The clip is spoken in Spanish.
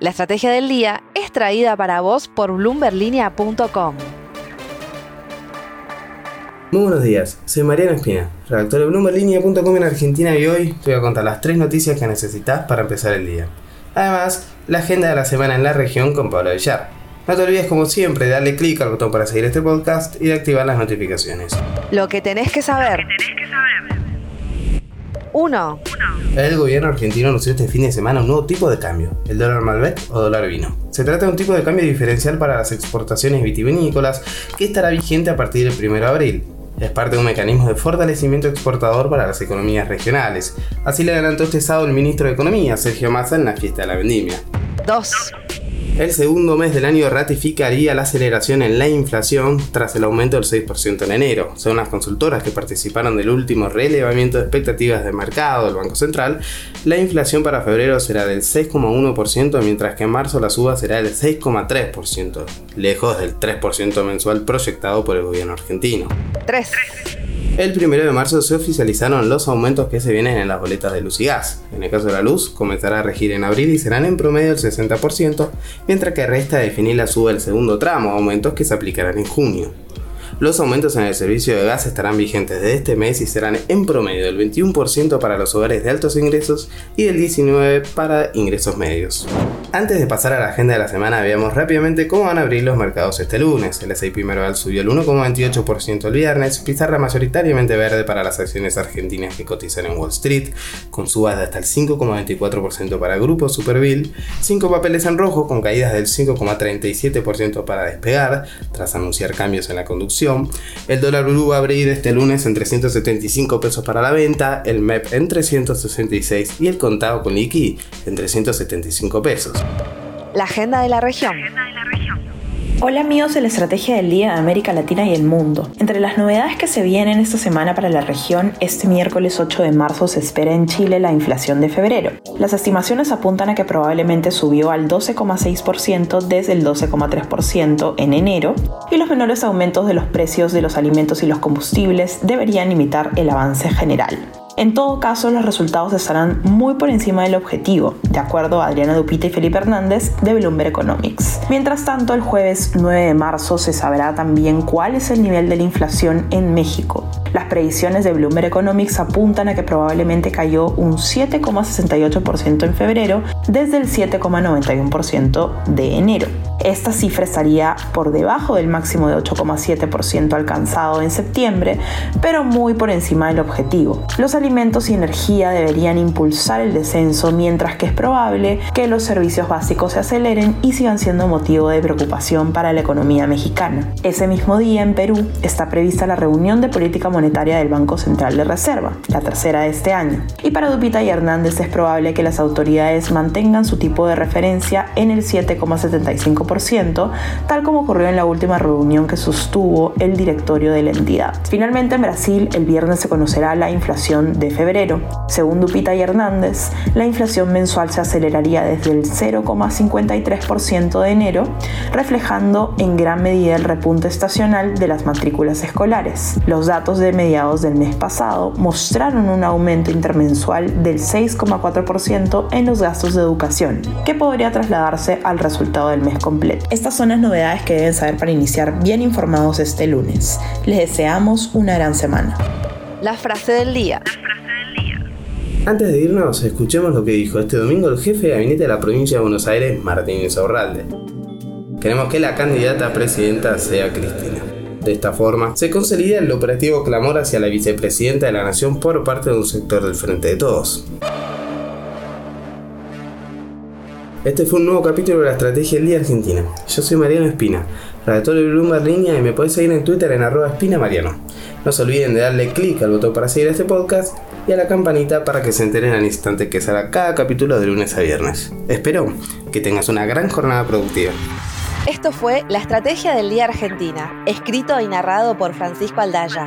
La estrategia del día es traída para vos por bloomberlinia.com. Muy buenos días, soy Mariano Espina, redactor de bloomberlinia.com en Argentina y hoy te voy a contar las tres noticias que necesitas para empezar el día. Además, la agenda de la semana en la región con Pablo Villar. No te olvides, como siempre, de darle clic al botón para seguir este podcast y de activar las notificaciones. Lo que tenés que saber. 1. El gobierno argentino anunció este fin de semana un nuevo tipo de cambio, el dólar Malbec o dólar vino. Se trata de un tipo de cambio diferencial para las exportaciones vitivinícolas que estará vigente a partir del 1 de abril. Es parte de un mecanismo de fortalecimiento exportador para las economías regionales. Así le adelantó este sábado el ministro de Economía, Sergio Massa, en la fiesta de la vendimia. 2. El segundo mes del año ratificaría la aceleración en la inflación tras el aumento del 6% en enero. Son las consultoras que participaron del último relevamiento de expectativas de mercado del Banco Central. La inflación para febrero será del 6,1%, mientras que en marzo la suba será del 6,3%, lejos del 3% mensual proyectado por el gobierno argentino. 3. El 1 de marzo se oficializaron los aumentos que se vienen en las boletas de luz y gas. En el caso de la luz, comenzará a regir en abril y serán en promedio el 60%, mientras que resta definir la suba del segundo tramo, aumentos que se aplicarán en junio. Los aumentos en el servicio de gas estarán vigentes desde este mes y serán en promedio del 21% para los hogares de altos ingresos y del 19% para ingresos medios. Antes de pasar a la agenda de la semana, veamos rápidamente cómo van a abrir los mercados este lunes. El S&P Merval subió el 1,28% el viernes, pizarra mayoritariamente verde para las acciones argentinas que cotizan en Wall Street, con subas de hasta el 5,24% para Grupo Superville, 5 papeles en rojo con caídas del 5,37% para despegar, tras anunciar cambios en la conducción el dólar blue va a abrir este lunes en 375 pesos para la venta, el MEP en 366 y el contado con liqui en 375 pesos. La agenda de la región. Hola amigos de la Estrategia del Día de América Latina y el Mundo. Entre las novedades que se vienen esta semana para la región, este miércoles 8 de marzo se espera en Chile la inflación de febrero. Las estimaciones apuntan a que probablemente subió al 12,6% desde el 12,3% en enero y los menores aumentos de los precios de los alimentos y los combustibles deberían imitar el avance general. En todo caso, los resultados estarán muy por encima del objetivo, de acuerdo a Adriana Dupita y Felipe Hernández de Bloomberg Economics. Mientras tanto, el jueves 9 de marzo se sabrá también cuál es el nivel de la inflación en México. Las previsiones de Bloomberg Economics apuntan a que probablemente cayó un 7,68% en febrero desde el 7,91% de enero. Esta cifra estaría por debajo del máximo de 8,7% alcanzado en septiembre, pero muy por encima del objetivo. Los alimentos y energía deberían impulsar el descenso, mientras que es probable que los servicios básicos se aceleren y sigan siendo motivo de preocupación para la economía mexicana. Ese mismo día en Perú está prevista la reunión de política monetaria del Banco Central de Reserva, la tercera de este año. Y para Dupita y Hernández es probable que las autoridades mantengan su tipo de referencia en el 7,75% tal como ocurrió en la última reunión que sostuvo el directorio de la entidad. Finalmente en Brasil el viernes se conocerá la inflación de febrero. Según Dupita y Hernández, la inflación mensual se aceleraría desde el 0,53% de enero, reflejando en gran medida el repunte estacional de las matrículas escolares. Los datos de mediados del mes pasado mostraron un aumento intermensual del 6,4% en los gastos de educación, que podría trasladarse al resultado del mes completo. Estas son las novedades que deben saber para iniciar bien informados este lunes. Les deseamos una gran semana. La frase del día. Antes de irnos, escuchemos lo que dijo este domingo el jefe de gabinete de la provincia de Buenos Aires, Martín Insaurralde. Queremos que la candidata a presidenta sea Cristina. De esta forma, se consolida el operativo clamor hacia la vicepresidenta de la Nación por parte de un sector del Frente de Todos. Este fue un nuevo capítulo de la Estrategia del Día Argentina. Yo soy Mariano Espina, redactor de Bloomberg Línea y me podés seguir en Twitter en arroba espinamariano. No se olviden de darle clic al botón para seguir este podcast y a la campanita para que se enteren al instante que salga cada capítulo de lunes a viernes. Espero que tengas una gran jornada productiva. Esto fue La Estrategia del Día Argentina, escrito y narrado por Francisco Aldaya.